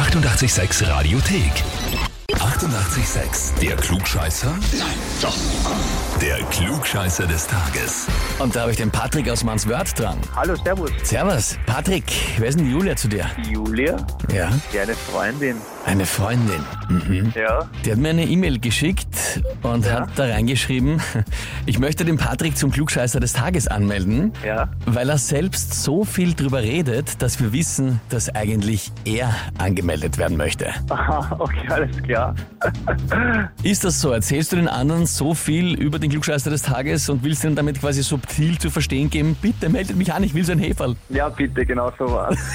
886 Radiothek. 88,6. Der Klugscheißer? Nein, doch. Der Klugscheißer des Tages. Und da habe ich den Patrick aus Manswörth dran. Hallo, Servus. Servus. Patrick, wer ist denn die Julia zu dir? Die Julia, Ja, deine Freundin. Eine Freundin. Mhm. Ja. Die hat mir eine E-Mail geschickt und Ja. hat da reingeschrieben, ich möchte den Patrick zum Klugscheißer des Tages anmelden, Ja. weil er selbst so viel drüber redet, dass wir wissen, dass eigentlich er angemeldet werden möchte. Aha, okay, alles klar. Ist das so? Erzählst du den anderen so viel über den Klugscheißer des Tages und willst ihnen damit quasi subtil zu verstehen geben, bitte meldet mich an, ich will so ein Heferl. Ja, bitte, genau so war's.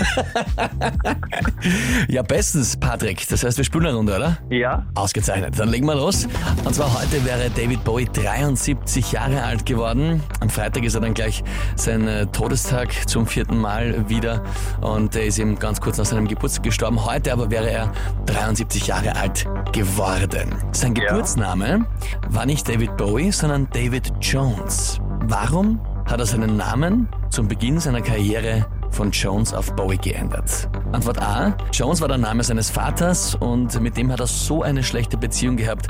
Ja, bestens, Patrick. Das heißt, wir spielen eine Runde, oder? Ja. Ausgezeichnet. Dann legen wir los. Und zwar heute wäre David Bowie 73 Jahre alt geworden. Am Freitag ist er dann gleich sein äh, Todestag zum vierten Mal wieder. Und er ist eben ganz kurz nach seinem Geburtstag gestorben. Heute aber wäre er 73 Jahre alt geworden. Sein Ja. Geburtsname war nicht David Bowie, sondern David Jones. Warum hat er seinen Namen zum Beginn seiner Karriere von Jones auf Bowie geändert? Antwort A. Jones war der Name seines Vaters und mit dem hat er so eine schlechte Beziehung gehabt,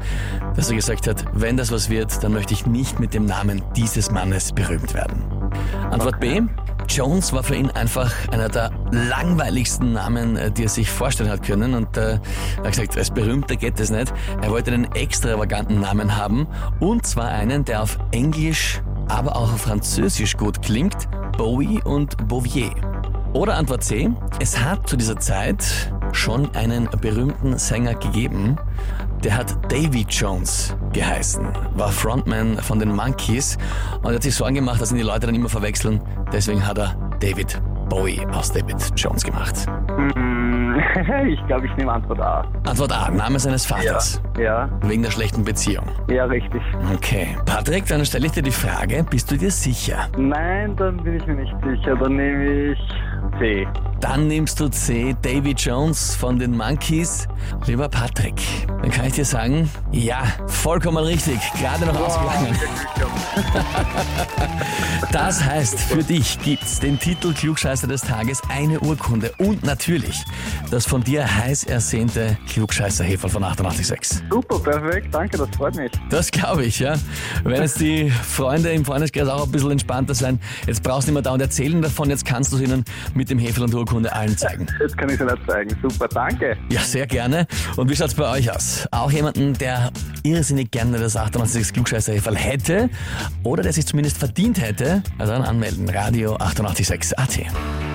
dass er gesagt hat, wenn das was wird, dann möchte ich nicht mit dem Namen dieses Mannes berühmt werden. Antwort B. Jones war für ihn einfach einer der langweiligsten Namen, äh, die er sich vorstellen hat können. Und äh, er hat gesagt, als berühmter geht es nicht. Er wollte einen extravaganten Namen haben. Und zwar einen, der auf Englisch, aber auch auf Französisch gut klingt. Bowie und Bouvier. Oder Antwort C. Es hat zu dieser Zeit schon einen berühmten Sänger gegeben, der hat Davy Jones geheißen, war Frontman von den Monkees und hat sich Sorgen gemacht, dass ihn die Leute dann immer verwechseln. Deswegen hat er David Bowie aus David Jones gemacht. Hm, ich glaube, ich nehme Antwort A. Antwort A, Name seines Vaters. Ja. Wegen der schlechten Beziehung. Ja, richtig. Okay. Patrick, dann stelle ich dir die Frage, bist du dir sicher? Nein, dann bin ich mir nicht sicher. Dann nehme ich C. Dann nimmst du C, Davy Jones von den Monkees. Lieber Patrick, dann kann ich dir sagen, ja, vollkommen richtig, gerade noch ausgegangen. Das heißt, für dich gibt's den Titel Klugscheißer des Tages, eine Urkunde und natürlich das von dir heiß ersehnte Klugscheißer-Heferl von 886. Super, perfekt. Danke, das freut mich. Das glaube ich, ja. Wenn jetzt die Freunde im Freundeskreis auch ein bisschen entspannter sein, jetzt brauchst du nicht mehr da und erzählen davon, jetzt kannst du es ihnen mit dem Heferl und Urkunde allen zeigen. Jetzt kann ich es nicht zeigen. Super, danke. Ja, sehr gerne. Und wie schaut's bei euch aus? Auch jemanden, der irrsinnig gerne das 98 klugscheißer heferl hätte oder der sich zumindest verdient hätte? Also dann anmelden. Radio 886 AT.